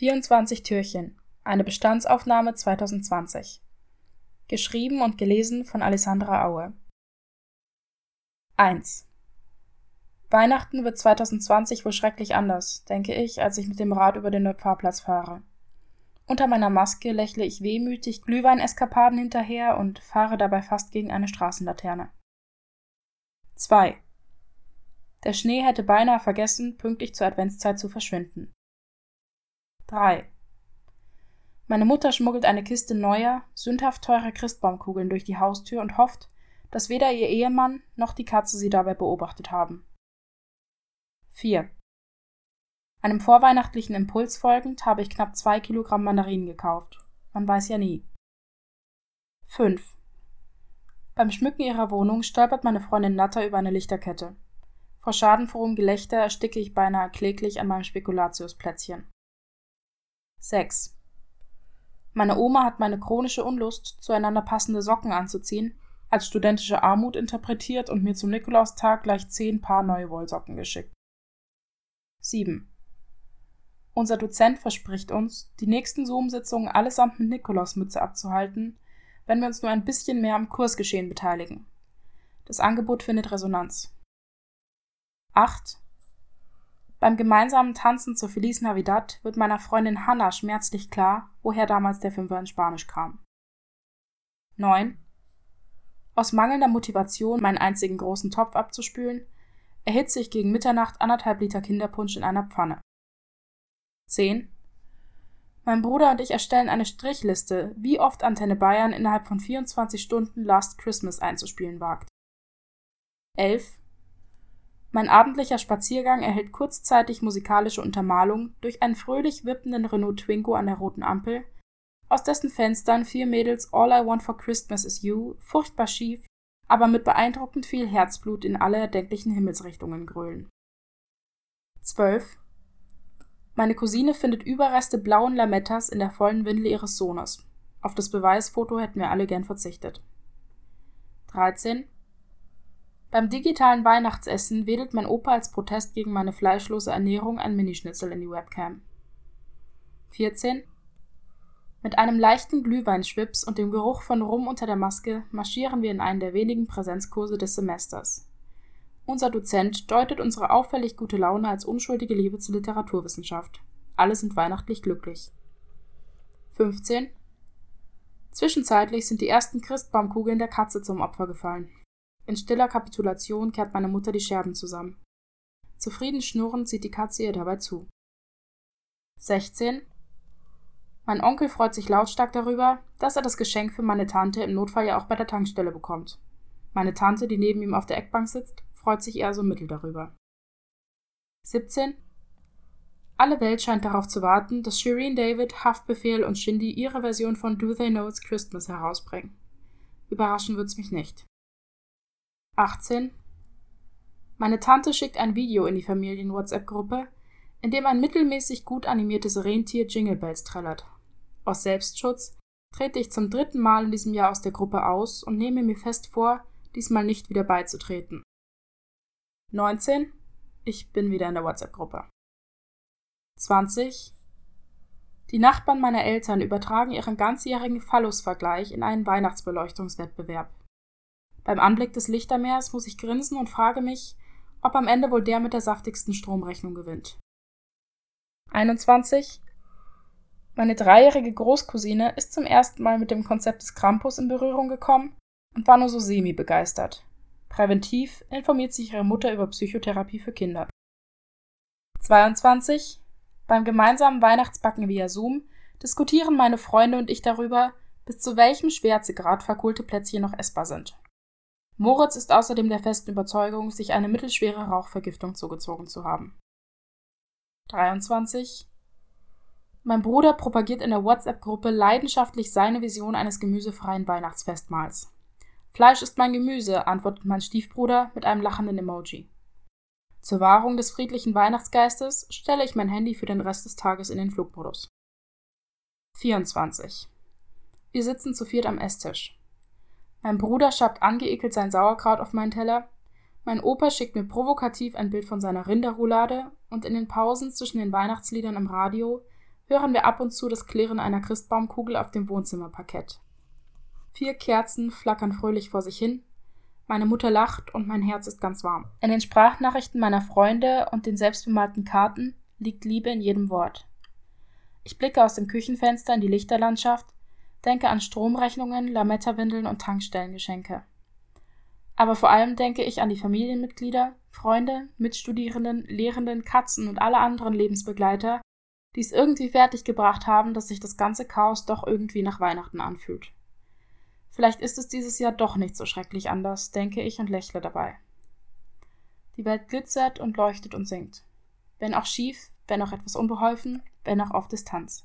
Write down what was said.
24 Türchen. Eine Bestandsaufnahme 2020. Geschrieben und gelesen von Alessandra Aue. 1. Weihnachten wird 2020 wohl schrecklich anders, denke ich, als ich mit dem Rad über den Neufahrplatz fahre. Unter meiner Maske lächle ich wehmütig Glühweineskapaden hinterher und fahre dabei fast gegen eine Straßenlaterne. 2. Der Schnee hätte beinahe vergessen, pünktlich zur Adventszeit zu verschwinden. 3. Meine Mutter schmuggelt eine Kiste neuer, sündhaft teurer Christbaumkugeln durch die Haustür und hofft, dass weder ihr Ehemann noch die Katze sie dabei beobachtet haben. 4. Einem vorweihnachtlichen Impuls folgend habe ich knapp zwei Kilogramm Mandarinen gekauft. Man weiß ja nie. 5. Beim Schmücken ihrer Wohnung stolpert meine Freundin Natter über eine Lichterkette. Vor schadenfrohem Gelächter ersticke ich beinahe kläglich an meinem Spekulatiusplätzchen. 6. Meine Oma hat meine chronische Unlust, zueinander passende Socken anzuziehen, als studentische Armut interpretiert und mir zum Nikolaustag gleich zehn Paar neue Wollsocken geschickt. 7. Unser Dozent verspricht uns, die nächsten Zoom-Sitzungen allesamt mit Nikolausmütze abzuhalten, wenn wir uns nur ein bisschen mehr am Kursgeschehen beteiligen. Das Angebot findet Resonanz. 8. Beim gemeinsamen Tanzen zur Feliz Navidad wird meiner Freundin Hannah schmerzlich klar, woher damals der Fünfer in Spanisch kam. 9. Aus mangelnder Motivation, meinen einzigen großen Topf abzuspülen, erhitze ich gegen Mitternacht anderthalb Liter Kinderpunsch in einer Pfanne. 10. Mein Bruder und ich erstellen eine Strichliste, wie oft Antenne Bayern innerhalb von 24 Stunden Last Christmas einzuspielen wagt. 11. Mein abendlicher Spaziergang erhält kurzzeitig musikalische Untermalung durch einen fröhlich wippenden Renault Twingo an der roten Ampel, aus dessen Fenstern vier Mädels All I Want for Christmas is You furchtbar schief, aber mit beeindruckend viel Herzblut in alle erdenklichen Himmelsrichtungen grölen. 12. Meine Cousine findet Überreste blauen Lamettas in der vollen Windel ihres Sohnes. Auf das Beweisfoto hätten wir alle gern verzichtet. 13. Beim digitalen Weihnachtsessen wedelt mein Opa als Protest gegen meine fleischlose Ernährung ein Minischnitzel in die Webcam. 14. Mit einem leichten Glühweinschwips und dem Geruch von Rum unter der Maske marschieren wir in einen der wenigen Präsenzkurse des Semesters. Unser Dozent deutet unsere auffällig gute Laune als unschuldige Liebe zur Literaturwissenschaft. Alle sind weihnachtlich glücklich. 15. Zwischenzeitlich sind die ersten Christbaumkugeln der Katze zum Opfer gefallen. In stiller Kapitulation kehrt meine Mutter die Scherben zusammen. Zufrieden schnurrend sieht die Katze ihr dabei zu. 16. Mein Onkel freut sich lautstark darüber, dass er das Geschenk für meine Tante im Notfall ja auch bei der Tankstelle bekommt. Meine Tante, die neben ihm auf der Eckbank sitzt, freut sich eher so mittel darüber. 17. Alle Welt scheint darauf zu warten, dass Shireen David, Haftbefehl und Shindy ihre Version von Do They Know It's Christmas herausbringen. Überraschen wird's mich nicht. 18. Meine Tante schickt ein Video in die Familien-WhatsApp-Gruppe, in dem ein mittelmäßig gut animiertes Rentier Jingle Bells trällert. Aus Selbstschutz trete ich zum dritten Mal in diesem Jahr aus der Gruppe aus und nehme mir fest vor, diesmal nicht wieder beizutreten. 19. Ich bin wieder in der WhatsApp-Gruppe. 20. Die Nachbarn meiner Eltern übertragen ihren ganzjährigen Phallus-Vergleich in einen Weihnachtsbeleuchtungswettbewerb. Beim Anblick des Lichtermeers muss ich grinsen und frage mich, ob am Ende wohl der mit der saftigsten Stromrechnung gewinnt. 21. Meine dreijährige Großcousine ist zum ersten Mal mit dem Konzept des Krampus in Berührung gekommen und war nur so semi begeistert. Präventiv informiert sich ihre Mutter über Psychotherapie für Kinder. 22. Beim gemeinsamen Weihnachtsbacken via Zoom diskutieren meine Freunde und ich darüber, bis zu welchem Schwärzegrad verkohlte Plätzchen noch essbar sind. Moritz ist außerdem der festen Überzeugung, sich eine mittelschwere Rauchvergiftung zugezogen zu haben. 23. Mein Bruder propagiert in der WhatsApp-Gruppe leidenschaftlich seine Vision eines gemüsefreien Weihnachtsfestmahls. Fleisch ist mein Gemüse, antwortet mein Stiefbruder mit einem lachenden Emoji. Zur Wahrung des friedlichen Weihnachtsgeistes stelle ich mein Handy für den Rest des Tages in den Flugmodus. 24. Wir sitzen zu viert am Esstisch. Mein Bruder schabt angeekelt sein Sauerkraut auf meinen Teller. Mein Opa schickt mir provokativ ein Bild von seiner Rinderroulade und in den Pausen zwischen den Weihnachtsliedern im Radio hören wir ab und zu das Klirren einer Christbaumkugel auf dem Wohnzimmerparkett. Vier Kerzen flackern fröhlich vor sich hin, meine Mutter lacht und mein Herz ist ganz warm. In den Sprachnachrichten meiner Freunde und den selbstbemalten Karten liegt Liebe in jedem Wort. Ich blicke aus dem Küchenfenster in die Lichterlandschaft, denke an Stromrechnungen, Lametta-Windeln und Tankstellengeschenke. Aber vor allem denke ich an die Familienmitglieder, Freunde, Mitstudierenden, Lehrenden, Katzen und alle anderen Lebensbegleiter, die es irgendwie fertiggebracht haben, dass sich das ganze Chaos doch irgendwie nach Weihnachten anfühlt. Vielleicht ist es dieses Jahr doch nicht so schrecklich anders, denke ich und lächle dabei. Die Welt glitzert und leuchtet und singt. Wenn auch schief, wenn auch etwas unbeholfen, wenn auch auf Distanz.